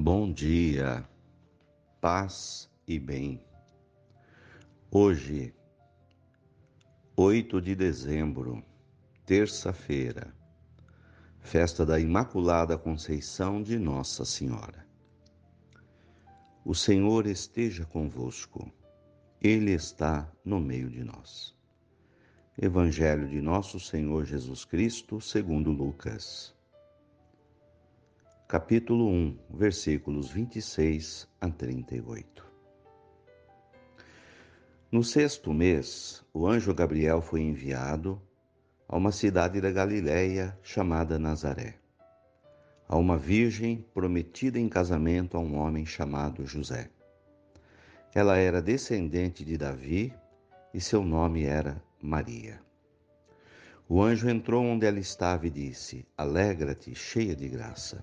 Bom dia, paz e bem. Hoje, 8 de dezembro, terça-feira, festa da Imaculada Conceição de Nossa Senhora. O Senhor esteja convosco, Ele está no meio de nós. Evangelho de Nosso Senhor Jesus Cristo, segundo Lucas capítulo 1, versículos 26 a 38. No sexto mês, o anjo Gabriel foi enviado a uma cidade da Galiléia chamada Nazaré, a uma virgem prometida em casamento a um homem chamado José. Ela era descendente de Davi e seu nome era Maria. O anjo entrou onde ela estava e disse: Alegra-te, cheia de graça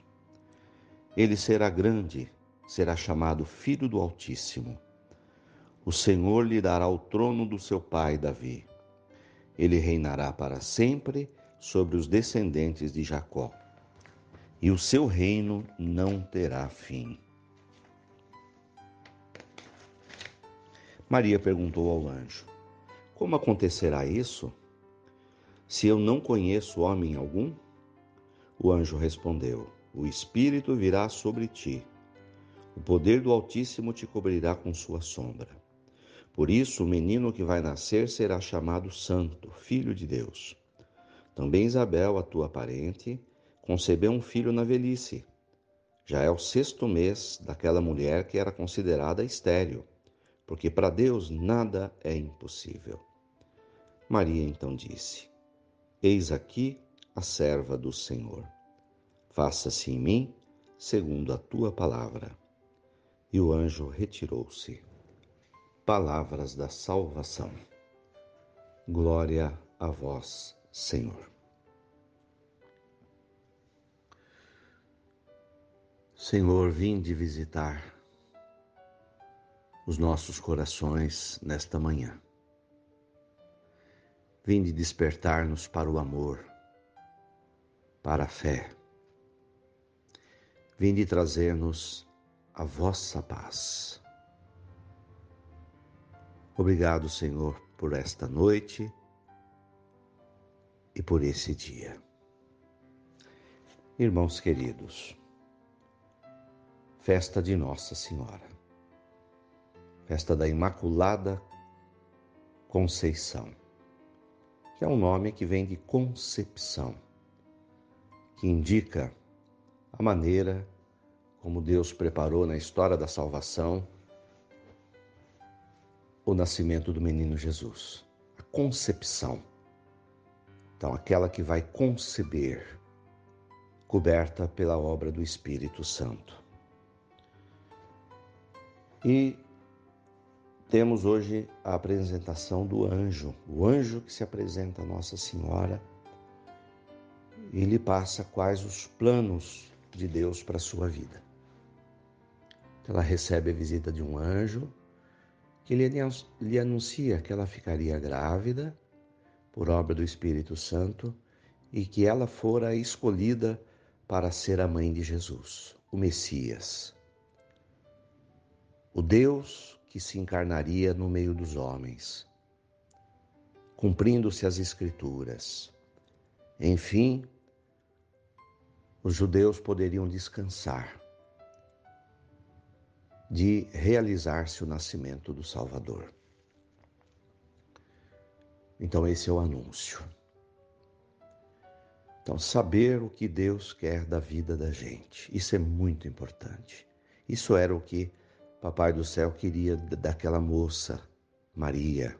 Ele será grande, será chamado Filho do Altíssimo. O Senhor lhe dará o trono do seu pai Davi. Ele reinará para sempre sobre os descendentes de Jacó, e o seu reino não terá fim. Maria perguntou ao anjo: Como acontecerá isso? Se eu não conheço homem algum? O anjo respondeu: o Espírito virá sobre ti. O poder do Altíssimo te cobrirá com sua sombra. Por isso, o menino que vai nascer será chamado Santo, Filho de Deus. Também Isabel, a tua parente, concebeu um filho na velhice. Já é o sexto mês daquela mulher que era considerada estéril, porque para Deus nada é impossível. Maria então disse: Eis aqui a serva do Senhor Faça-se em mim segundo a tua palavra. E o anjo retirou-se. Palavras da salvação. Glória a vós, Senhor. Senhor, vinde visitar os nossos corações nesta manhã. Vinde despertar-nos para o amor, para a fé Vinde trazer-nos a vossa paz. Obrigado, Senhor, por esta noite e por esse dia. Irmãos queridos, festa de Nossa Senhora, festa da Imaculada Conceição, que é um nome que vem de concepção, que indica a maneira como Deus preparou na história da salvação o nascimento do menino Jesus, a concepção. Então, aquela que vai conceber, coberta pela obra do Espírito Santo. E temos hoje a apresentação do anjo, o anjo que se apresenta a Nossa Senhora e lhe passa quais os planos de Deus para a sua vida. Ela recebe a visita de um anjo que lhe anuncia que ela ficaria grávida por obra do Espírito Santo e que ela fora escolhida para ser a mãe de Jesus, o Messias. O Deus que se encarnaria no meio dos homens, cumprindo-se as Escrituras. Enfim, os judeus poderiam descansar de realizar-se o nascimento do Salvador. Então, esse é o anúncio. Então, saber o que Deus quer da vida da gente, isso é muito importante. Isso era o que Papai do Céu queria daquela moça, Maria.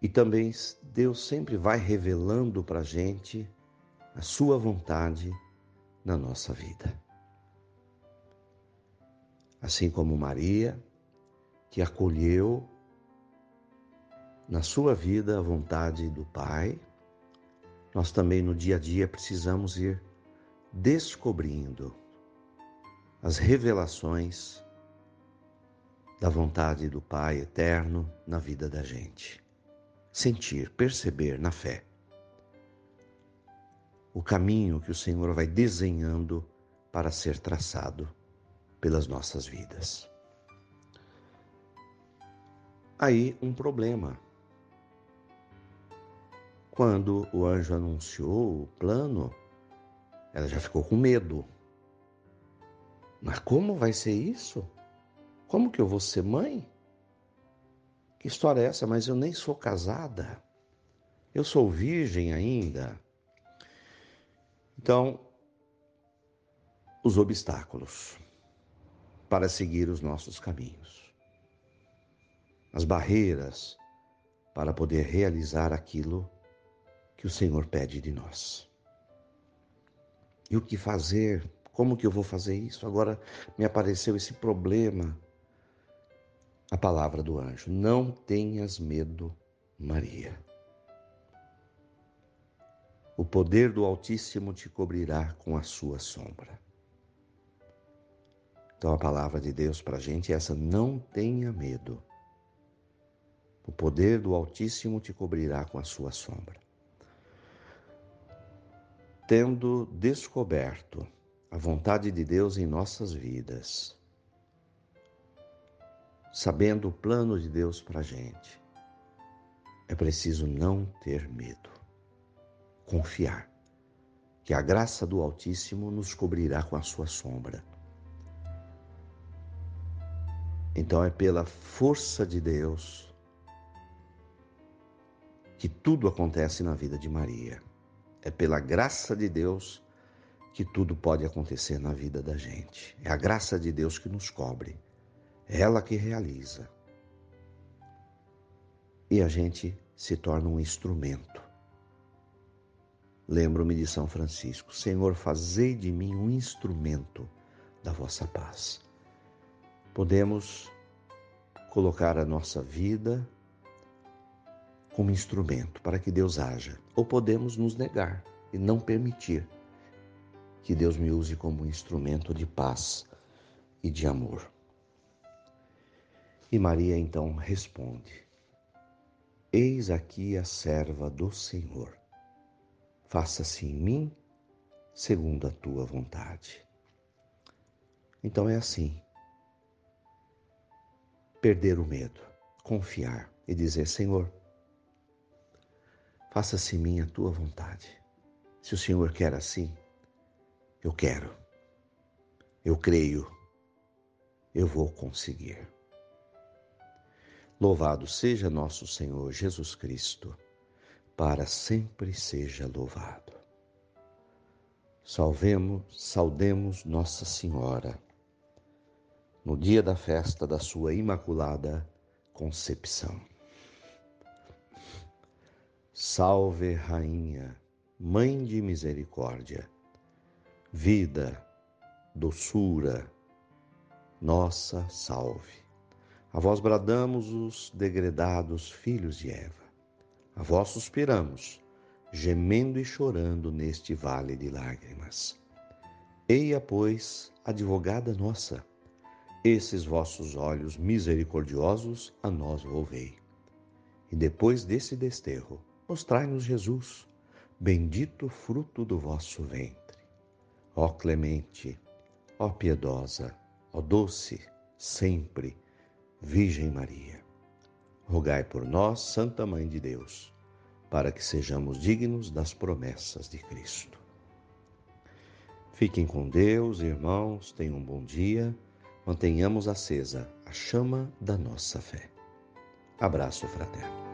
E também Deus sempre vai revelando para a gente a Sua vontade na nossa vida. Assim como Maria, que acolheu na sua vida a vontade do Pai, nós também no dia a dia precisamos ir descobrindo as revelações da vontade do Pai eterno na vida da gente. Sentir, perceber na fé o caminho que o Senhor vai desenhando para ser traçado pelas nossas vidas. Aí um problema. Quando o anjo anunciou o plano, ela já ficou com medo. Mas como vai ser isso? Como que eu vou ser mãe? Que história é essa? Mas eu nem sou casada. Eu sou virgem ainda. Então, os obstáculos para seguir os nossos caminhos, as barreiras para poder realizar aquilo que o Senhor pede de nós. E o que fazer? Como que eu vou fazer isso? Agora me apareceu esse problema. A palavra do anjo: Não tenhas medo, Maria. O poder do Altíssimo te cobrirá com a sua sombra. Então a palavra de Deus para a gente é essa: não tenha medo. O poder do Altíssimo te cobrirá com a sua sombra. Tendo descoberto a vontade de Deus em nossas vidas, sabendo o plano de Deus para a gente, é preciso não ter medo confiar que a graça do Altíssimo nos cobrirá com a sua sombra. Então é pela força de Deus que tudo acontece na vida de Maria. É pela graça de Deus que tudo pode acontecer na vida da gente. É a graça de Deus que nos cobre. É ela que realiza. E a gente se torna um instrumento Lembro-me de São Francisco: Senhor, fazei de mim um instrumento da vossa paz. Podemos colocar a nossa vida como instrumento para que Deus haja, ou podemos nos negar e não permitir que Deus me use como instrumento de paz e de amor. E Maria então responde: Eis aqui a serva do Senhor faça-se em mim segundo a tua vontade. Então é assim. Perder o medo, confiar e dizer: Senhor, faça-se em mim a tua vontade. Se o Senhor quer assim, eu quero, eu creio, eu vou conseguir. Louvado seja nosso Senhor Jesus Cristo para sempre seja louvado. Salvemos, saudemos Nossa Senhora no dia da festa da sua imaculada concepção. Salve, Rainha, Mãe de Misericórdia, vida, doçura, nossa salve. A vós bradamos os degredados filhos de Eva. A vós suspiramos, gemendo e chorando neste vale de lágrimas. Eia, pois, advogada nossa, esses vossos olhos misericordiosos a nós volvei. E depois desse desterro, mostrai-nos Jesus, bendito fruto do vosso ventre. Ó clemente, ó piedosa, ó doce, sempre, Virgem Maria rogai por nós, Santa Mãe de Deus, para que sejamos dignos das promessas de Cristo. Fiquem com Deus, irmãos, tenham um bom dia, mantenhamos acesa a chama da nossa fé. Abraço fraterno.